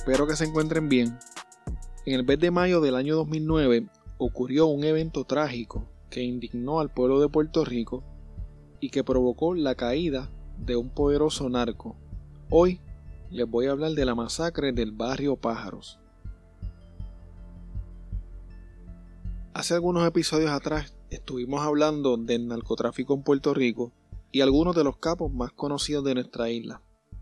Espero que se encuentren bien. En el mes de mayo del año 2009 ocurrió un evento trágico que indignó al pueblo de Puerto Rico y que provocó la caída de un poderoso narco. Hoy les voy a hablar de la masacre del barrio Pájaros. Hace algunos episodios atrás estuvimos hablando del narcotráfico en Puerto Rico y algunos de los capos más conocidos de nuestra isla.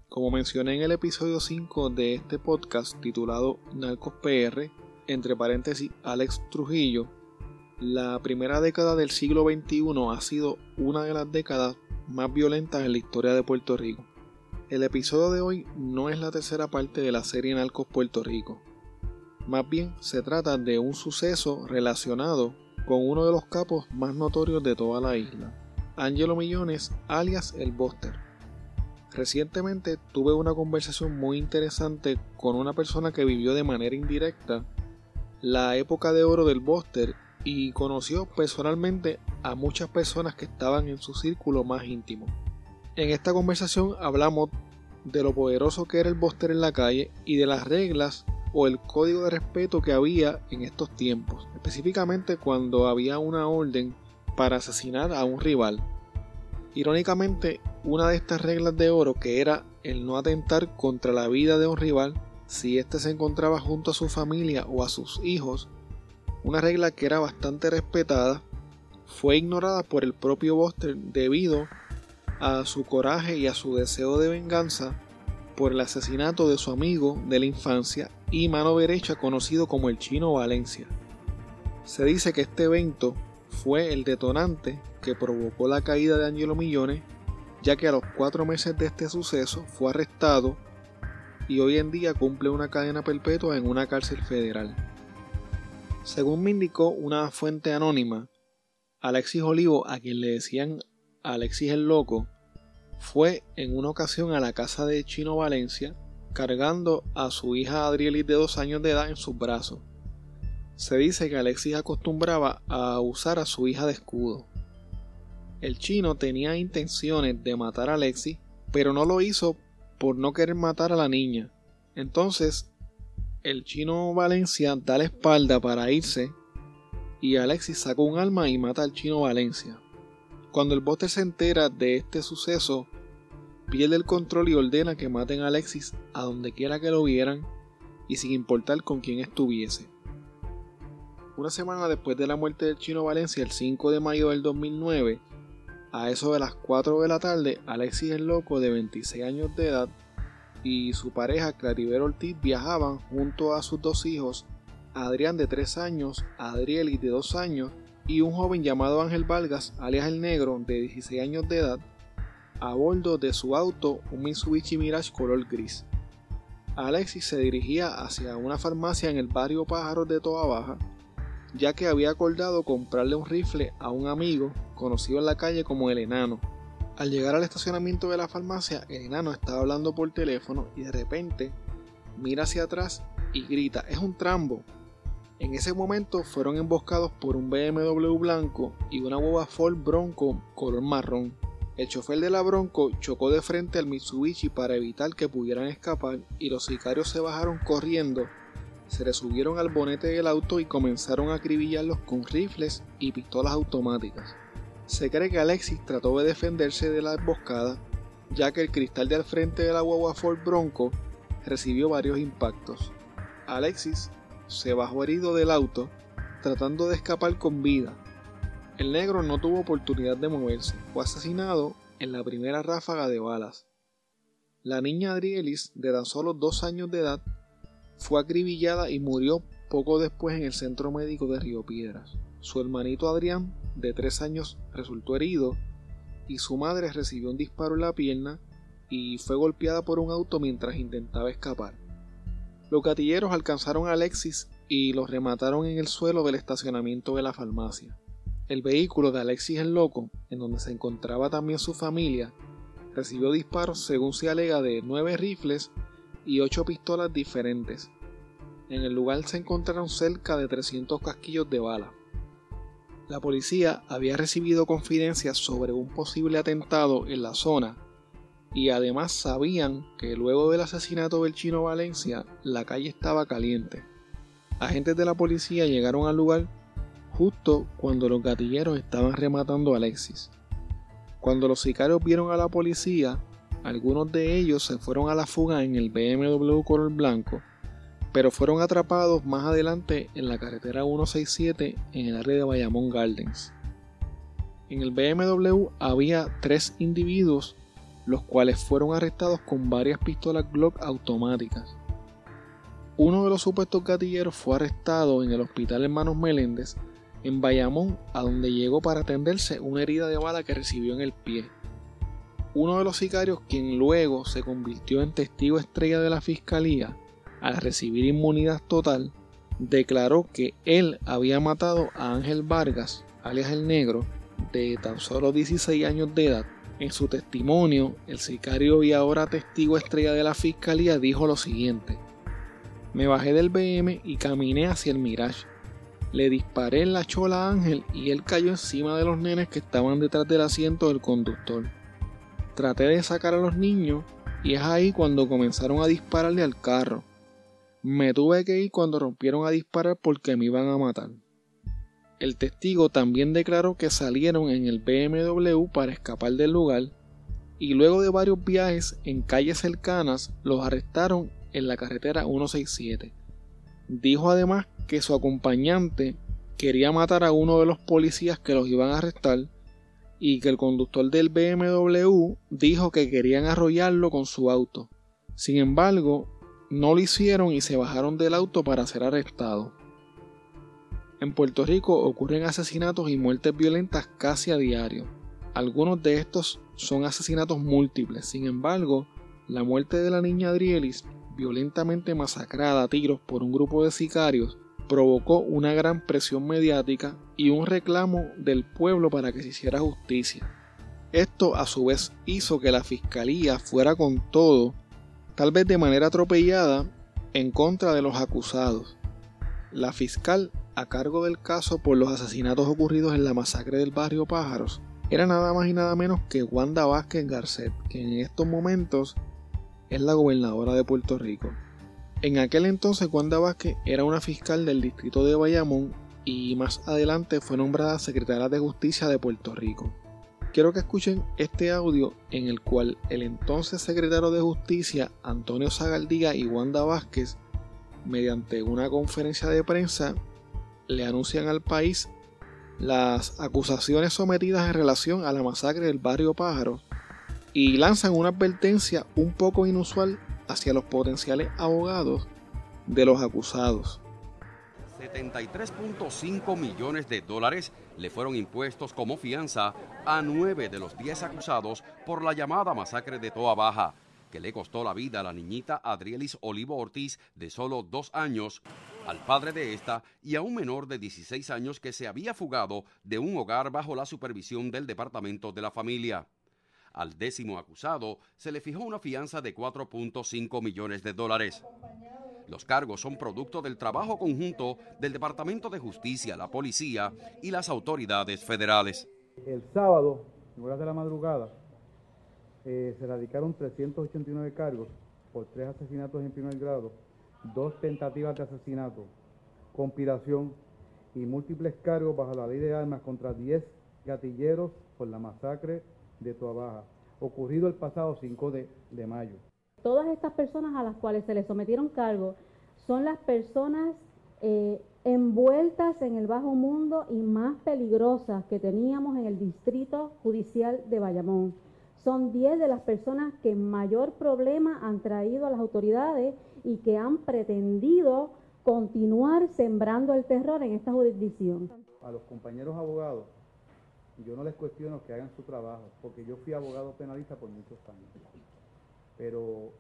Como mencioné en el episodio 5 de este podcast titulado Narcos PR, entre paréntesis Alex Trujillo, la primera década del siglo XXI ha sido una de las décadas más violentas en la historia de Puerto Rico. El episodio de hoy no es la tercera parte de la serie Narcos Puerto Rico. Más bien se trata de un suceso relacionado con uno de los capos más notorios de toda la isla, Angelo Millones alias el Buster. Recientemente tuve una conversación muy interesante con una persona que vivió de manera indirecta la época de oro del Buster y conoció personalmente a muchas personas que estaban en su círculo más íntimo. En esta conversación hablamos de lo poderoso que era el Buster en la calle y de las reglas o el código de respeto que había en estos tiempos, específicamente cuando había una orden para asesinar a un rival. Irónicamente, una de estas reglas de oro que era el no atentar contra la vida de un rival si éste se encontraba junto a su familia o a sus hijos, una regla que era bastante respetada, fue ignorada por el propio Buster debido a su coraje y a su deseo de venganza por el asesinato de su amigo de la infancia y mano derecha conocido como el chino Valencia. Se dice que este evento fue el detonante que provocó la caída de Angelo Millones, ya que a los cuatro meses de este suceso fue arrestado y hoy en día cumple una cadena perpetua en una cárcel federal. Según me indicó una fuente anónima, Alexis Olivo, a quien le decían Alexis el Loco, fue en una ocasión a la casa de Chino Valencia cargando a su hija Adrielis de dos años de edad en sus brazos. Se dice que Alexis acostumbraba a usar a su hija de escudo. El chino tenía intenciones de matar a Alexis, pero no lo hizo por no querer matar a la niña. Entonces, el chino Valencia da la espalda para irse y Alexis saca un arma y mata al chino Valencia. Cuando el bote se entera de este suceso, pierde el control y ordena que maten a Alexis a donde quiera que lo vieran y sin importar con quién estuviese. Una semana después de la muerte del chino Valencia, el 5 de mayo del 2009, a eso de las 4 de la tarde, Alexis el Loco, de 26 años de edad, y su pareja Claribel Ortiz viajaban junto a sus dos hijos, Adrián de 3 años, Adrielis de 2 años y un joven llamado Ángel Vargas, alias el Negro, de 16 años de edad, a bordo de su auto, un Mitsubishi Mirage color gris. Alexis se dirigía hacia una farmacia en el barrio Pájaros de Toa Baja, ya que había acordado comprarle un rifle a un amigo conocido en la calle como el enano. Al llegar al estacionamiento de la farmacia, el enano estaba hablando por teléfono y de repente mira hacia atrás y grita, es un trambo. En ese momento fueron emboscados por un BMW blanco y una hueva Ford Bronco color marrón. El chofer de la Bronco chocó de frente al Mitsubishi para evitar que pudieran escapar y los sicarios se bajaron corriendo se le subieron al bonete del auto y comenzaron a acribillarlos con rifles y pistolas automáticas. Se cree que Alexis trató de defenderse de la emboscada, ya que el cristal del frente de la guagua Ford Bronco recibió varios impactos. Alexis se bajó herido del auto, tratando de escapar con vida. El negro no tuvo oportunidad de moverse, fue asesinado en la primera ráfaga de balas. La niña Adrielis, de tan solo dos años de edad, fue acribillada y murió poco después en el centro médico de Río Piedras. Su hermanito Adrián, de tres años, resultó herido y su madre recibió un disparo en la pierna y fue golpeada por un auto mientras intentaba escapar. Los gatilleros alcanzaron a Alexis y los remataron en el suelo del estacionamiento de la farmacia. El vehículo de Alexis el Loco, en donde se encontraba también su familia, recibió disparos según se alega de nueve rifles y ocho pistolas diferentes. En el lugar se encontraron cerca de 300 casquillos de bala. La policía había recibido confidencias sobre un posible atentado en la zona y además sabían que luego del asesinato del chino Valencia la calle estaba caliente. Agentes de la policía llegaron al lugar justo cuando los gatilleros estaban rematando a Alexis. Cuando los sicarios vieron a la policía, algunos de ellos se fueron a la fuga en el BMW color blanco, pero fueron atrapados más adelante en la carretera 167 en el área de Bayamón Gardens. En el BMW había tres individuos, los cuales fueron arrestados con varias pistolas Glock automáticas. Uno de los supuestos gatilleros fue arrestado en el hospital Hermanos Meléndez, en Bayamón, a donde llegó para atenderse una herida de bala que recibió en el pie. Uno de los sicarios, quien luego se convirtió en testigo estrella de la fiscalía, al recibir inmunidad total, declaró que él había matado a Ángel Vargas, alias el negro, de tan solo 16 años de edad. En su testimonio, el sicario y ahora testigo estrella de la fiscalía dijo lo siguiente. Me bajé del BM y caminé hacia el Mirage. Le disparé en la chola a Ángel y él cayó encima de los nenes que estaban detrás del asiento del conductor. Traté de sacar a los niños y es ahí cuando comenzaron a dispararle al carro. Me tuve que ir cuando rompieron a disparar porque me iban a matar. El testigo también declaró que salieron en el BMW para escapar del lugar y luego de varios viajes en calles cercanas los arrestaron en la carretera 167. Dijo además que su acompañante quería matar a uno de los policías que los iban a arrestar y que el conductor del BMW dijo que querían arrollarlo con su auto. Sin embargo, no lo hicieron y se bajaron del auto para ser arrestados. En Puerto Rico ocurren asesinatos y muertes violentas casi a diario. Algunos de estos son asesinatos múltiples, sin embargo, la muerte de la niña Adrielis, violentamente masacrada a tiros por un grupo de sicarios, provocó una gran presión mediática y un reclamo del pueblo para que se hiciera justicia. Esto a su vez hizo que la fiscalía fuera con todo tal vez de manera atropellada, en contra de los acusados. La fiscal a cargo del caso por los asesinatos ocurridos en la masacre del barrio Pájaros era nada más y nada menos que Wanda Vázquez Garcet, que en estos momentos es la gobernadora de Puerto Rico. En aquel entonces Wanda Vázquez era una fiscal del distrito de Bayamón y más adelante fue nombrada secretaria de Justicia de Puerto Rico. Quiero que escuchen este audio en el cual el entonces secretario de Justicia, Antonio Zagaldía y Wanda Vázquez, mediante una conferencia de prensa, le anuncian al país las acusaciones sometidas en relación a la masacre del barrio Pájaro y lanzan una advertencia un poco inusual hacia los potenciales abogados de los acusados. 73.5 millones de dólares le fueron impuestos como fianza a nueve de los diez acusados por la llamada masacre de Toa Baja, que le costó la vida a la niñita Adrielis Olivo Ortiz de solo dos años, al padre de esta y a un menor de 16 años que se había fugado de un hogar bajo la supervisión del Departamento de la Familia. Al décimo acusado se le fijó una fianza de 4.5 millones de dólares. Los cargos son producto del trabajo conjunto del Departamento de Justicia, la Policía y las autoridades federales. El sábado, en horas de la madrugada, eh, se radicaron 389 cargos por tres asesinatos en primer grado, dos tentativas de asesinato, conspiración y múltiples cargos bajo la ley de armas contra 10 gatilleros por la masacre de Tuabaja, ocurrido el pasado 5 de mayo. Todas estas personas a las cuales se les sometieron cargos son las personas eh, envueltas en el bajo mundo y más peligrosas que teníamos en el distrito judicial de Bayamón. Son 10 de las personas que mayor problema han traído a las autoridades y que han pretendido continuar sembrando el terror en esta jurisdicción. A los compañeros abogados, yo no les cuestiono que hagan su trabajo, porque yo fui abogado penalista por muchos años pero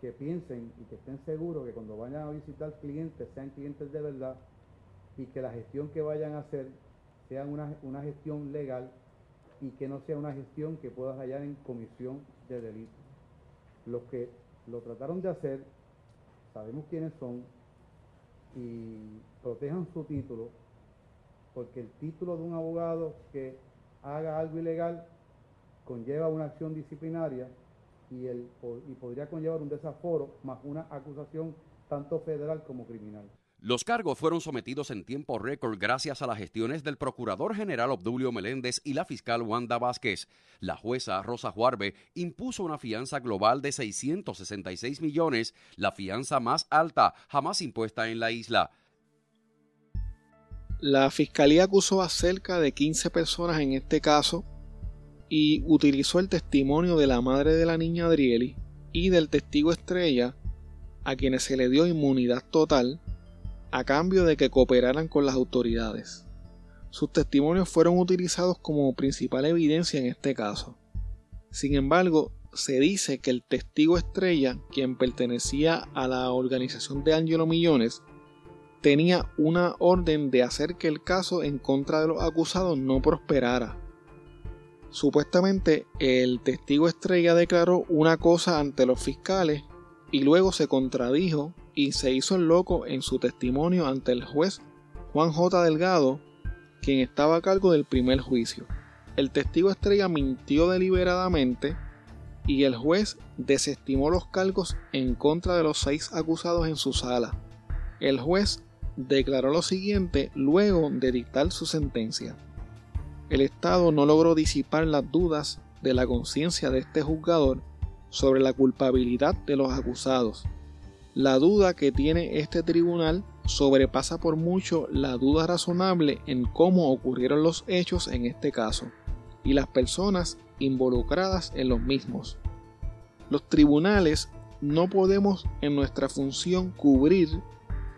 que piensen y que estén seguros que cuando vayan a visitar clientes sean clientes de verdad y que la gestión que vayan a hacer sea una, gestión legal y que no sea una gestión que pueda hallar en comisión de delito. Los que lo trataron de hacer, sabemos quiénes son y protejan su título, porque el título de un abogado que haga algo ilegal conlleva una acción disciplinaria y, el, y podría conllevar un desaforo más una acusación tanto federal como criminal. Los cargos fueron sometidos en tiempo récord gracias a las gestiones del Procurador General Obdulio Meléndez y la fiscal Wanda Vázquez. La jueza Rosa Juarbe impuso una fianza global de 666 millones, la fianza más alta jamás impuesta en la isla. La fiscalía acusó a cerca de 15 personas en este caso y utilizó el testimonio de la madre de la niña Adrieli y del testigo estrella a quienes se le dio inmunidad total a cambio de que cooperaran con las autoridades. Sus testimonios fueron utilizados como principal evidencia en este caso. Sin embargo, se dice que el testigo estrella, quien pertenecía a la organización de Angelo Millones, tenía una orden de hacer que el caso en contra de los acusados no prosperara. Supuestamente el testigo estrella declaró una cosa ante los fiscales y luego se contradijo y se hizo el loco en su testimonio ante el juez Juan J. Delgado, quien estaba a cargo del primer juicio. El testigo estrella mintió deliberadamente y el juez desestimó los cargos en contra de los seis acusados en su sala. El juez declaró lo siguiente luego de dictar su sentencia. El Estado no logró disipar las dudas de la conciencia de este juzgador sobre la culpabilidad de los acusados la duda que tiene este tribunal sobrepasa por mucho la duda razonable en cómo ocurrieron los hechos en este caso y las personas involucradas en los mismos. Los tribunales no podemos en nuestra función cubrir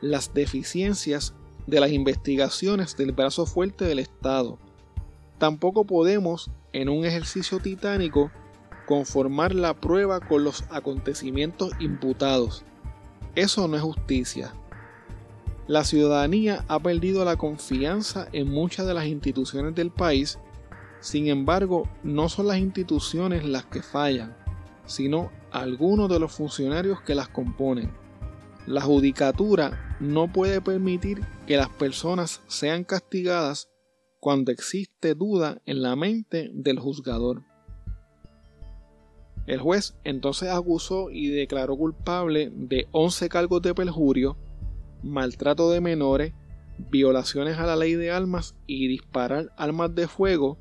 las deficiencias de las investigaciones del brazo fuerte del Estado. Tampoco podemos, en un ejercicio titánico, conformar la prueba con los acontecimientos imputados eso no es justicia. La ciudadanía ha perdido la confianza en muchas de las instituciones del país, sin embargo, no son las instituciones las que fallan, sino algunos de los funcionarios que las componen. La judicatura no puede permitir que las personas sean castigadas cuando existe duda en la mente del juzgador. El juez entonces acusó y declaró culpable de 11 cargos de perjurio, maltrato de menores, violaciones a la ley de armas y disparar armas de fuego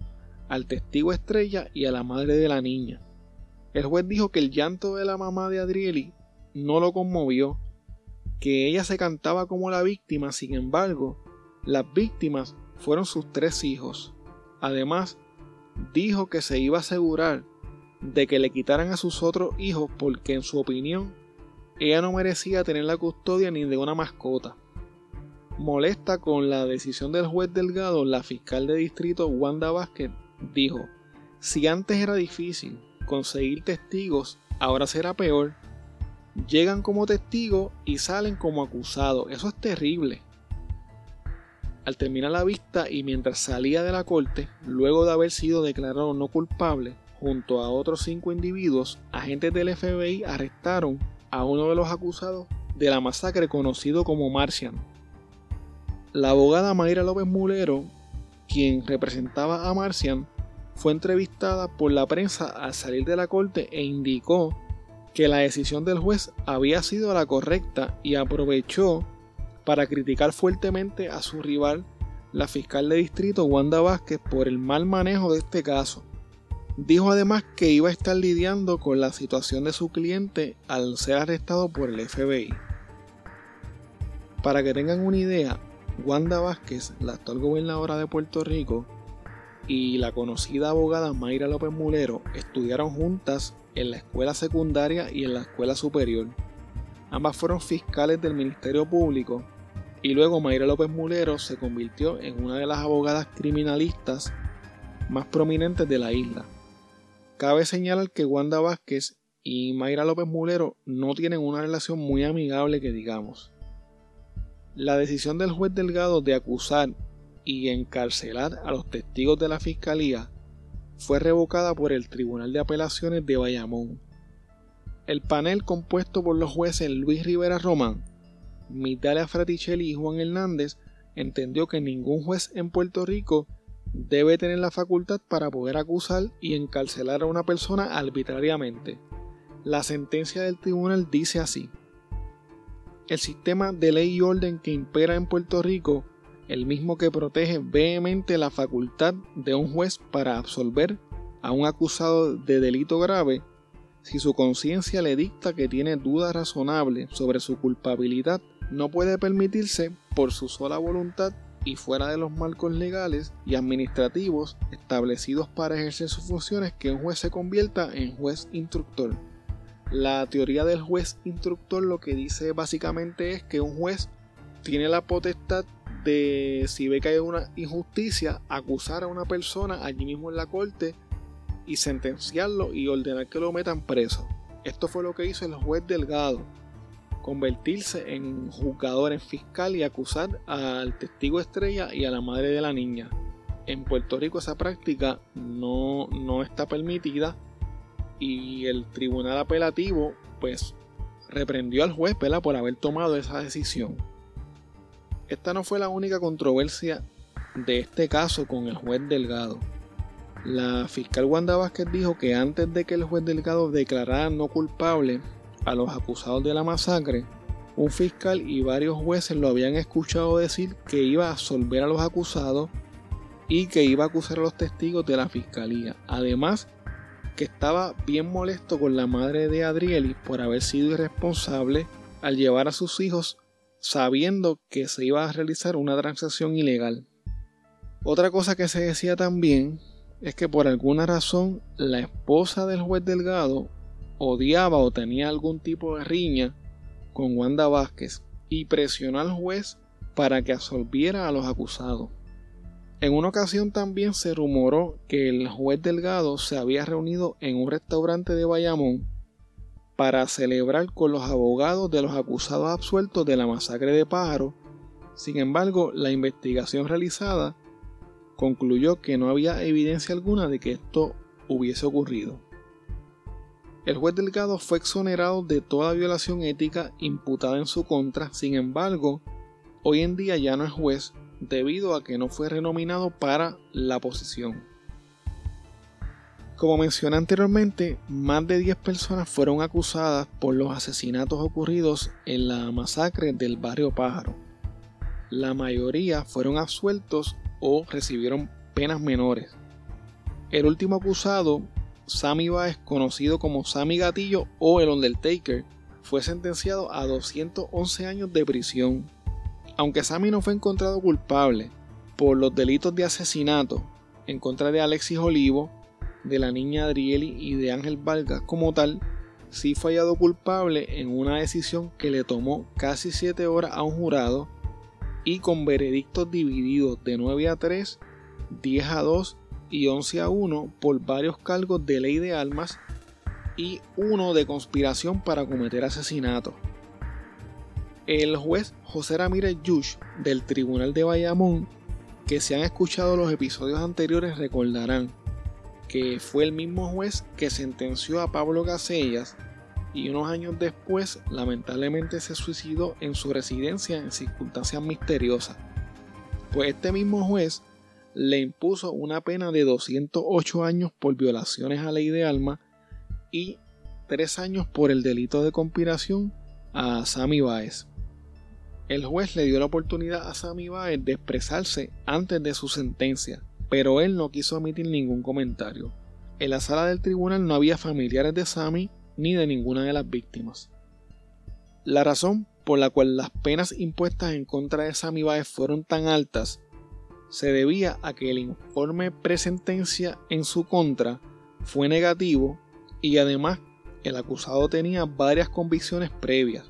al testigo estrella y a la madre de la niña. El juez dijo que el llanto de la mamá de Adrieli no lo conmovió, que ella se cantaba como la víctima, sin embargo, las víctimas fueron sus tres hijos. Además, dijo que se iba a asegurar de que le quitaran a sus otros hijos porque en su opinión ella no merecía tener la custodia ni de una mascota. Molesta con la decisión del juez Delgado, la fiscal de distrito Wanda Vázquez dijo, si antes era difícil conseguir testigos, ahora será peor. Llegan como testigos y salen como acusados. Eso es terrible. Al terminar la vista y mientras salía de la corte, luego de haber sido declarado no culpable, junto a otros cinco individuos, agentes del FBI arrestaron a uno de los acusados de la masacre conocido como Martian. La abogada Mayra López Mulero, quien representaba a Marcian, fue entrevistada por la prensa al salir de la corte e indicó que la decisión del juez había sido la correcta y aprovechó para criticar fuertemente a su rival, la fiscal de distrito Wanda Vázquez, por el mal manejo de este caso. Dijo además que iba a estar lidiando con la situación de su cliente al ser arrestado por el FBI. Para que tengan una idea, Wanda Vázquez, la actual gobernadora de Puerto Rico, y la conocida abogada Mayra López Mulero estudiaron juntas en la escuela secundaria y en la escuela superior. Ambas fueron fiscales del Ministerio Público y luego Mayra López Mulero se convirtió en una de las abogadas criminalistas más prominentes de la isla. Cabe señalar que Wanda Vázquez y Mayra López Mulero no tienen una relación muy amigable que digamos. La decisión del juez Delgado de acusar y encarcelar a los testigos de la fiscalía fue revocada por el Tribunal de Apelaciones de Bayamón. El panel compuesto por los jueces Luis Rivera Román, Mitalia Fraticelli y Juan Hernández entendió que ningún juez en Puerto Rico debe tener la facultad para poder acusar y encarcelar a una persona arbitrariamente. La sentencia del tribunal dice así. El sistema de ley y orden que impera en Puerto Rico, el mismo que protege vehemente la facultad de un juez para absolver a un acusado de delito grave, si su conciencia le dicta que tiene duda razonable sobre su culpabilidad, no puede permitirse, por su sola voluntad, y fuera de los marcos legales y administrativos establecidos para ejercer sus funciones que un juez se convierta en juez instructor. La teoría del juez instructor lo que dice básicamente es que un juez tiene la potestad de, si ve que hay una injusticia, acusar a una persona allí mismo en la corte y sentenciarlo y ordenar que lo metan preso. Esto fue lo que hizo el juez Delgado convertirse en juzgador, en fiscal y acusar al testigo estrella y a la madre de la niña. En Puerto Rico esa práctica no, no está permitida y el tribunal apelativo pues reprendió al juez por haber tomado esa decisión. Esta no fue la única controversia de este caso con el juez Delgado. La fiscal Wanda Vázquez dijo que antes de que el juez Delgado declarara no culpable a los acusados de la masacre, un fiscal y varios jueces lo habían escuchado decir que iba a absolver a los acusados y que iba a acusar a los testigos de la fiscalía. Además, que estaba bien molesto con la madre de Adrielis por haber sido irresponsable al llevar a sus hijos sabiendo que se iba a realizar una transacción ilegal. Otra cosa que se decía también es que por alguna razón la esposa del juez Delgado odiaba o tenía algún tipo de riña con Wanda Vázquez y presionó al juez para que absolviera a los acusados. En una ocasión también se rumoró que el juez Delgado se había reunido en un restaurante de Bayamón para celebrar con los abogados de los acusados absueltos de la masacre de Pájaro. Sin embargo, la investigación realizada concluyó que no había evidencia alguna de que esto hubiese ocurrido. El juez Delgado fue exonerado de toda violación ética imputada en su contra, sin embargo, hoy en día ya no es juez debido a que no fue renominado para la posición. Como mencioné anteriormente, más de 10 personas fueron acusadas por los asesinatos ocurridos en la masacre del barrio Pájaro. La mayoría fueron absueltos o recibieron penas menores. El último acusado Sammy Baez, conocido como Sammy Gatillo o el Undertaker, fue sentenciado a 211 años de prisión. Aunque Sammy no fue encontrado culpable por los delitos de asesinato en contra de Alexis Olivo, de la niña Adrieli y de Ángel Vargas como tal, sí fue hallado culpable en una decisión que le tomó casi 7 horas a un jurado y con veredictos divididos de 9 a 3, 10 a 2 y 11 a 1 por varios cargos de ley de armas y uno de conspiración para cometer asesinato. El juez José Ramírez Yush del Tribunal de Bayamón, que se han escuchado los episodios anteriores recordarán que fue el mismo juez que sentenció a Pablo Casellas y unos años después lamentablemente se suicidó en su residencia en circunstancias misteriosas. Pues este mismo juez le impuso una pena de 208 años por violaciones a ley de alma y 3 años por el delito de conspiración a Sammy Baez. El juez le dio la oportunidad a Sammy Baez de expresarse antes de su sentencia, pero él no quiso emitir ningún comentario. En la sala del tribunal no había familiares de Sammy ni de ninguna de las víctimas. La razón por la cual las penas impuestas en contra de Sammy Baez fueron tan altas se debía a que el informe presentencia en su contra fue negativo y además el acusado tenía varias convicciones previas.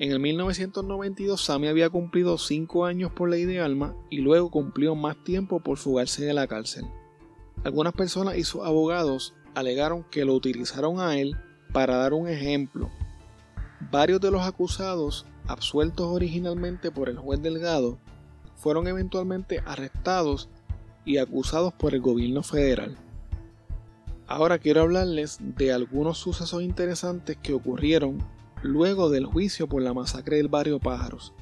En el 1992 Sami había cumplido 5 años por ley de alma y luego cumplió más tiempo por fugarse de la cárcel. Algunas personas y sus abogados alegaron que lo utilizaron a él para dar un ejemplo. Varios de los acusados, absueltos originalmente por el juez Delgado, fueron eventualmente arrestados y acusados por el gobierno federal. Ahora quiero hablarles de algunos sucesos interesantes que ocurrieron luego del juicio por la masacre del barrio Pájaros.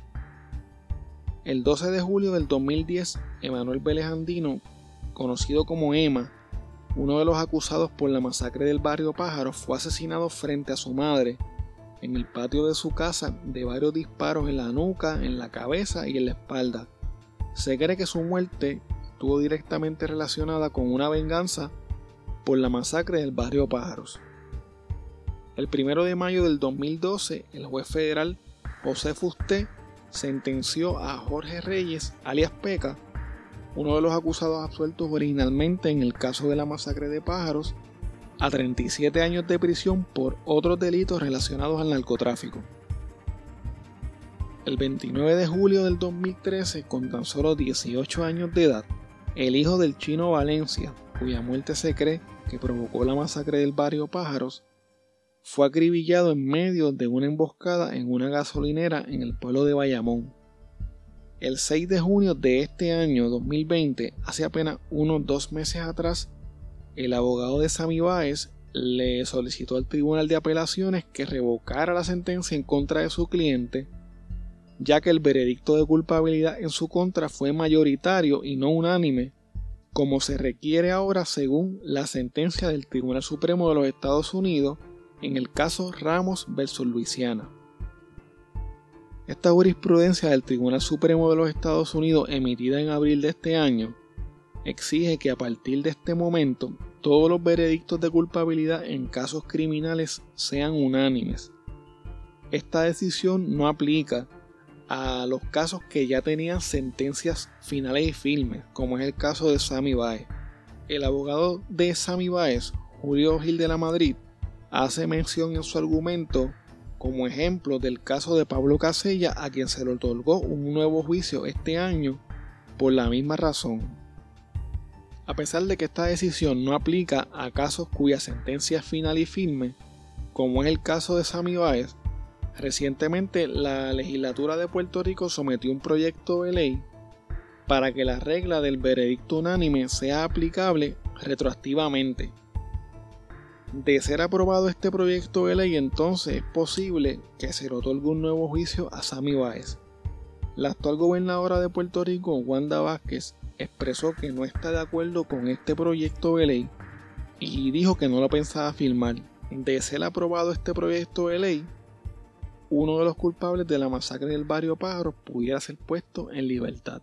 El 12 de julio del 2010, Emanuel Vélez Andino, conocido como Emma, uno de los acusados por la masacre del barrio Pájaro, fue asesinado frente a su madre en el patio de su casa de varios disparos en la nuca, en la cabeza y en la espalda. Se cree que su muerte estuvo directamente relacionada con una venganza por la masacre del barrio Pájaros. El primero de mayo del 2012, el juez federal José Fusté sentenció a Jorge Reyes, alias Peca, uno de los acusados absueltos originalmente en el caso de la masacre de pájaros, a 37 años de prisión por otros delitos relacionados al narcotráfico. El 29 de julio del 2013, con tan solo 18 años de edad, el hijo del chino Valencia, cuya muerte se cree que provocó la masacre del barrio Pájaros, fue acribillado en medio de una emboscada en una gasolinera en el pueblo de Bayamón. El 6 de junio de este año 2020, hace apenas unos dos meses atrás, el abogado de Sammy Baez le solicitó al Tribunal de Apelaciones que revocara la sentencia en contra de su cliente, ya que el veredicto de culpabilidad en su contra fue mayoritario y no unánime, como se requiere ahora según la sentencia del Tribunal Supremo de los Estados Unidos en el caso Ramos versus Luisiana. Esta jurisprudencia del Tribunal Supremo de los Estados Unidos emitida en abril de este año exige que a partir de este momento todos los veredictos de culpabilidad en casos criminales sean unánimes. Esta decisión no aplica a los casos que ya tenían sentencias finales y firmes, como es el caso de Sammy Baez. El abogado de Sammy Baez, Julio Gil de la Madrid, hace mención en su argumento como ejemplo del caso de Pablo Casella a quien se le otorgó un nuevo juicio este año por la misma razón. A pesar de que esta decisión no aplica a casos cuya sentencia es final y firme, como es el caso de Sammy Baez, recientemente la legislatura de Puerto Rico sometió un proyecto de ley para que la regla del veredicto unánime sea aplicable retroactivamente de ser aprobado este proyecto de ley, entonces es posible que se le otorgue nuevo juicio a Sammy Báez. La actual gobernadora de Puerto Rico, Wanda Vázquez, expresó que no está de acuerdo con este proyecto de ley y dijo que no lo pensaba firmar. De ser aprobado este proyecto de ley, uno de los culpables de la masacre del barrio Pájaro pudiera ser puesto en libertad.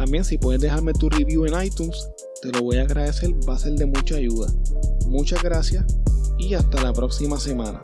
También si puedes dejarme tu review en iTunes, te lo voy a agradecer, va a ser de mucha ayuda. Muchas gracias y hasta la próxima semana.